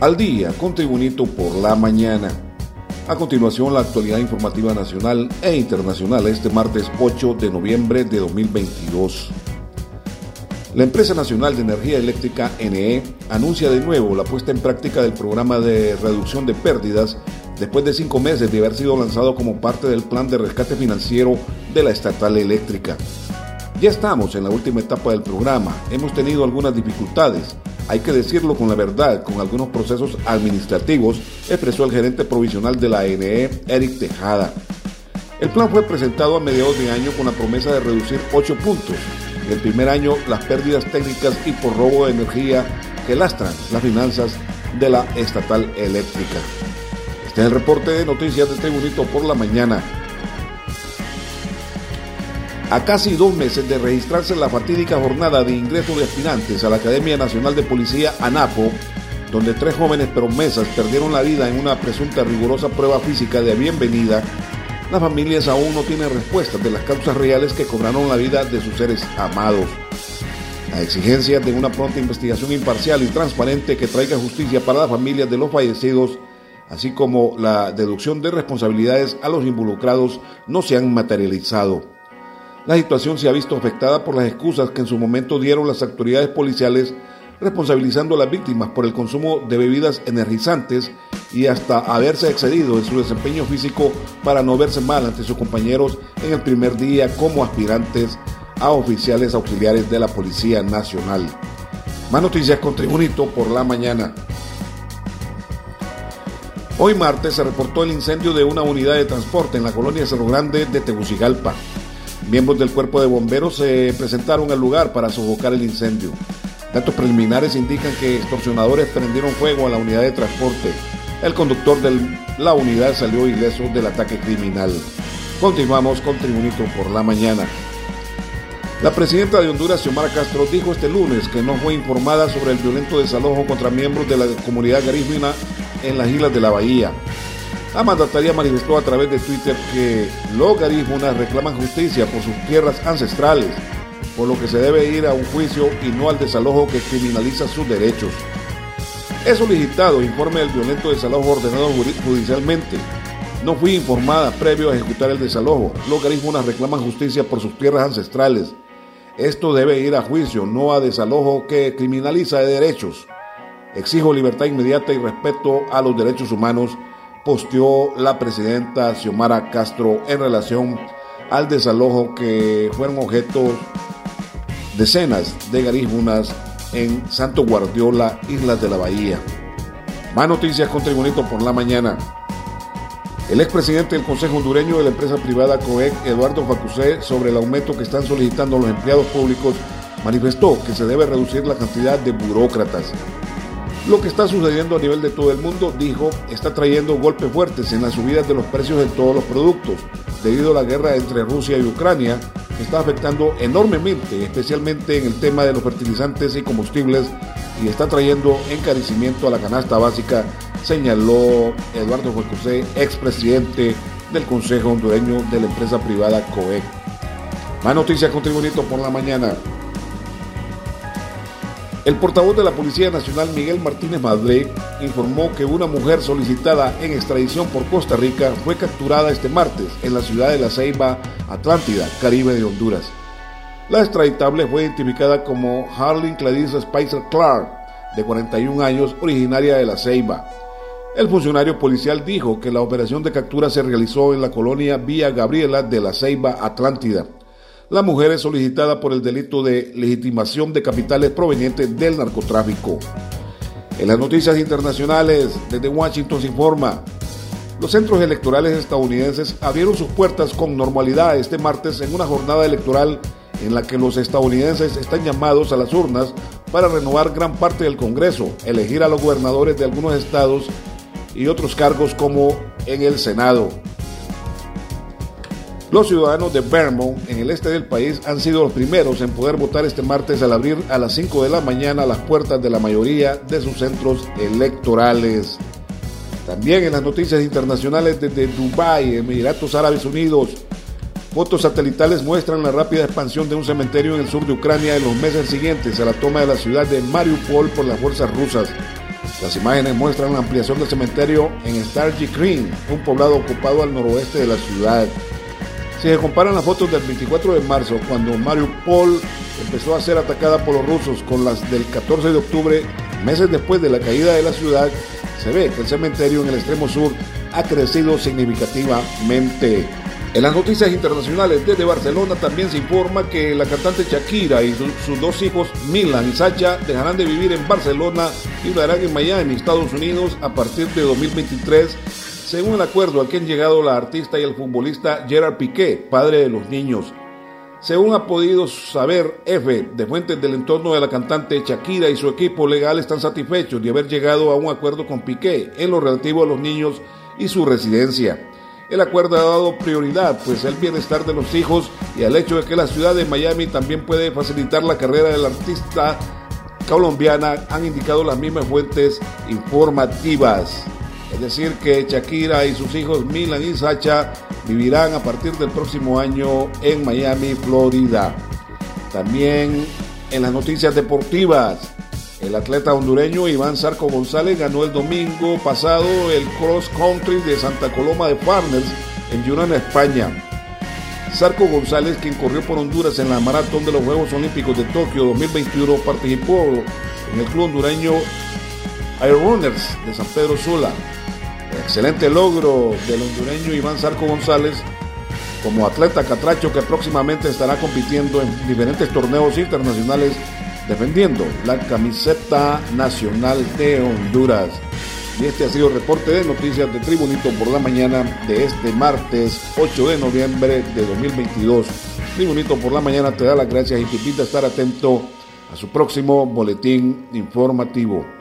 al día con Tribunito por la mañana. A continuación, la actualidad informativa nacional e internacional este martes 8 de noviembre de 2022. La empresa nacional de energía eléctrica NE anuncia de nuevo la puesta en práctica del programa de reducción de pérdidas después de cinco meses de haber sido lanzado como parte del plan de rescate financiero de la estatal eléctrica. Ya estamos en la última etapa del programa, hemos tenido algunas dificultades, hay que decirlo con la verdad, con algunos procesos administrativos, expresó el gerente provisional de la ANE, Eric Tejada. El plan fue presentado a mediados de año con la promesa de reducir 8 puntos. En el primer año, las pérdidas técnicas y por robo de energía que lastran las finanzas de la estatal eléctrica. Este es el reporte de noticias de Tribunito por la mañana. A casi dos meses de registrarse la fatídica jornada de ingreso de aspirantes a la Academia Nacional de Policía ANAPO, donde tres jóvenes promesas perdieron la vida en una presunta rigurosa prueba física de bienvenida, las familias aún no tienen respuestas de las causas reales que cobraron la vida de sus seres amados. La exigencia de una pronta investigación imparcial y transparente que traiga justicia para las familias de los fallecidos, así como la deducción de responsabilidades a los involucrados, no se han materializado. La situación se ha visto afectada por las excusas que en su momento dieron las autoridades policiales responsabilizando a las víctimas por el consumo de bebidas energizantes y hasta haberse excedido en su desempeño físico para no verse mal ante sus compañeros en el primer día como aspirantes a oficiales auxiliares de la Policía Nacional. Más noticias con Tribunito por la mañana. Hoy martes se reportó el incendio de una unidad de transporte en la colonia Cerro Grande de Tegucigalpa. Miembros del cuerpo de bomberos se presentaron al lugar para sofocar el incendio. Datos preliminares indican que extorsionadores prendieron fuego a la unidad de transporte. El conductor de la unidad salió ileso del ataque criminal. Continuamos con Tribunito por la mañana. La presidenta de Honduras, Xiomara Castro, dijo este lunes que no fue informada sobre el violento desalojo contra miembros de la comunidad garífuna en las islas de la Bahía. La mandataria manifestó a través de Twitter que los garífunas reclaman justicia por sus tierras ancestrales, por lo que se debe ir a un juicio y no al desalojo que criminaliza sus derechos. He solicitado informe del violento desalojo ordenado judicialmente. No fui informada previo a ejecutar el desalojo. Los garífunas reclaman justicia por sus tierras ancestrales. Esto debe ir a juicio, no a desalojo que criminaliza derechos. Exijo libertad inmediata y respeto a los derechos humanos posteó la presidenta Xiomara Castro en relación al desalojo que fueron objeto decenas de garífunas en Santo Guardiola, Islas de la Bahía. Más noticias con Tribunito por la mañana. El expresidente del Consejo Hondureño de la empresa privada COEC, Eduardo Facusé, sobre el aumento que están solicitando los empleados públicos, manifestó que se debe reducir la cantidad de burócratas. Lo que está sucediendo a nivel de todo el mundo, dijo, está trayendo golpes fuertes en las subidas de los precios de todos los productos, debido a la guerra entre Rusia y Ucrania, que está afectando enormemente, especialmente en el tema de los fertilizantes y combustibles, y está trayendo encarecimiento a la canasta básica, señaló Eduardo José, expresidente del Consejo Hondureño de la empresa privada COEC. Más noticias con Tribunito por la mañana. El portavoz de la Policía Nacional, Miguel Martínez Madrid, informó que una mujer solicitada en extradición por Costa Rica fue capturada este martes en la ciudad de La Ceiba, Atlántida, Caribe de Honduras. La extraditable fue identificada como Harling Clarice Spicer Clark, de 41 años, originaria de La Ceiba. El funcionario policial dijo que la operación de captura se realizó en la colonia Vía Gabriela de La Ceiba, Atlántida. La mujer es solicitada por el delito de legitimación de capitales provenientes del narcotráfico. En las noticias internacionales, desde Washington se informa, los centros electorales estadounidenses abrieron sus puertas con normalidad este martes en una jornada electoral en la que los estadounidenses están llamados a las urnas para renovar gran parte del Congreso, elegir a los gobernadores de algunos estados y otros cargos como en el Senado. Los ciudadanos de Vermont, en el este del país, han sido los primeros en poder votar este martes al abrir a las 5 de la mañana las puertas de la mayoría de sus centros electorales. También en las noticias internacionales desde Dubái, Emiratos Árabes Unidos, fotos satelitales muestran la rápida expansión de un cementerio en el sur de Ucrania en los meses siguientes a la toma de la ciudad de Mariupol por las fuerzas rusas. Las imágenes muestran la ampliación del cementerio en Stargy Green, un poblado ocupado al noroeste de la ciudad. Si se comparan las fotos del 24 de marzo, cuando Mariupol empezó a ser atacada por los rusos, con las del 14 de octubre, meses después de la caída de la ciudad, se ve que el cementerio en el extremo sur ha crecido significativamente. En las noticias internacionales desde Barcelona también se informa que la cantante Shakira y sus dos hijos Milan y Sacha dejarán de vivir en Barcelona y vivirán en Miami, Estados Unidos, a partir de 2023, según el acuerdo al que han llegado la artista y el futbolista Gerard Piqué, padre de los niños. Según ha podido saber F, de fuentes del entorno de la cantante Shakira y su equipo legal están satisfechos de haber llegado a un acuerdo con Piqué en lo relativo a los niños y su residencia. El acuerdo ha dado prioridad pues el bienestar de los hijos y al hecho de que la ciudad de Miami también puede facilitar la carrera del artista colombiana, han indicado las mismas fuentes informativas. Es decir, que Shakira y sus hijos Milan y Sacha vivirán a partir del próximo año en Miami, Florida. También en las noticias deportivas, el atleta hondureño Iván Sarco González ganó el domingo pasado el cross country de Santa Coloma de Farners en Girona, España. Sarco González, quien corrió por Honduras en la maratón de los Juegos Olímpicos de Tokio 2021, participó en el club hondureño Air Runners de San Pedro Sula. Excelente logro del hondureño Iván Sarco González como atleta catracho que próximamente estará compitiendo en diferentes torneos internacionales defendiendo la camiseta nacional de Honduras. Y este ha sido el reporte de noticias de Tribunito por la mañana de este martes 8 de noviembre de 2022. Tribunito por la mañana te da las gracias y te invita a estar atento a su próximo boletín informativo.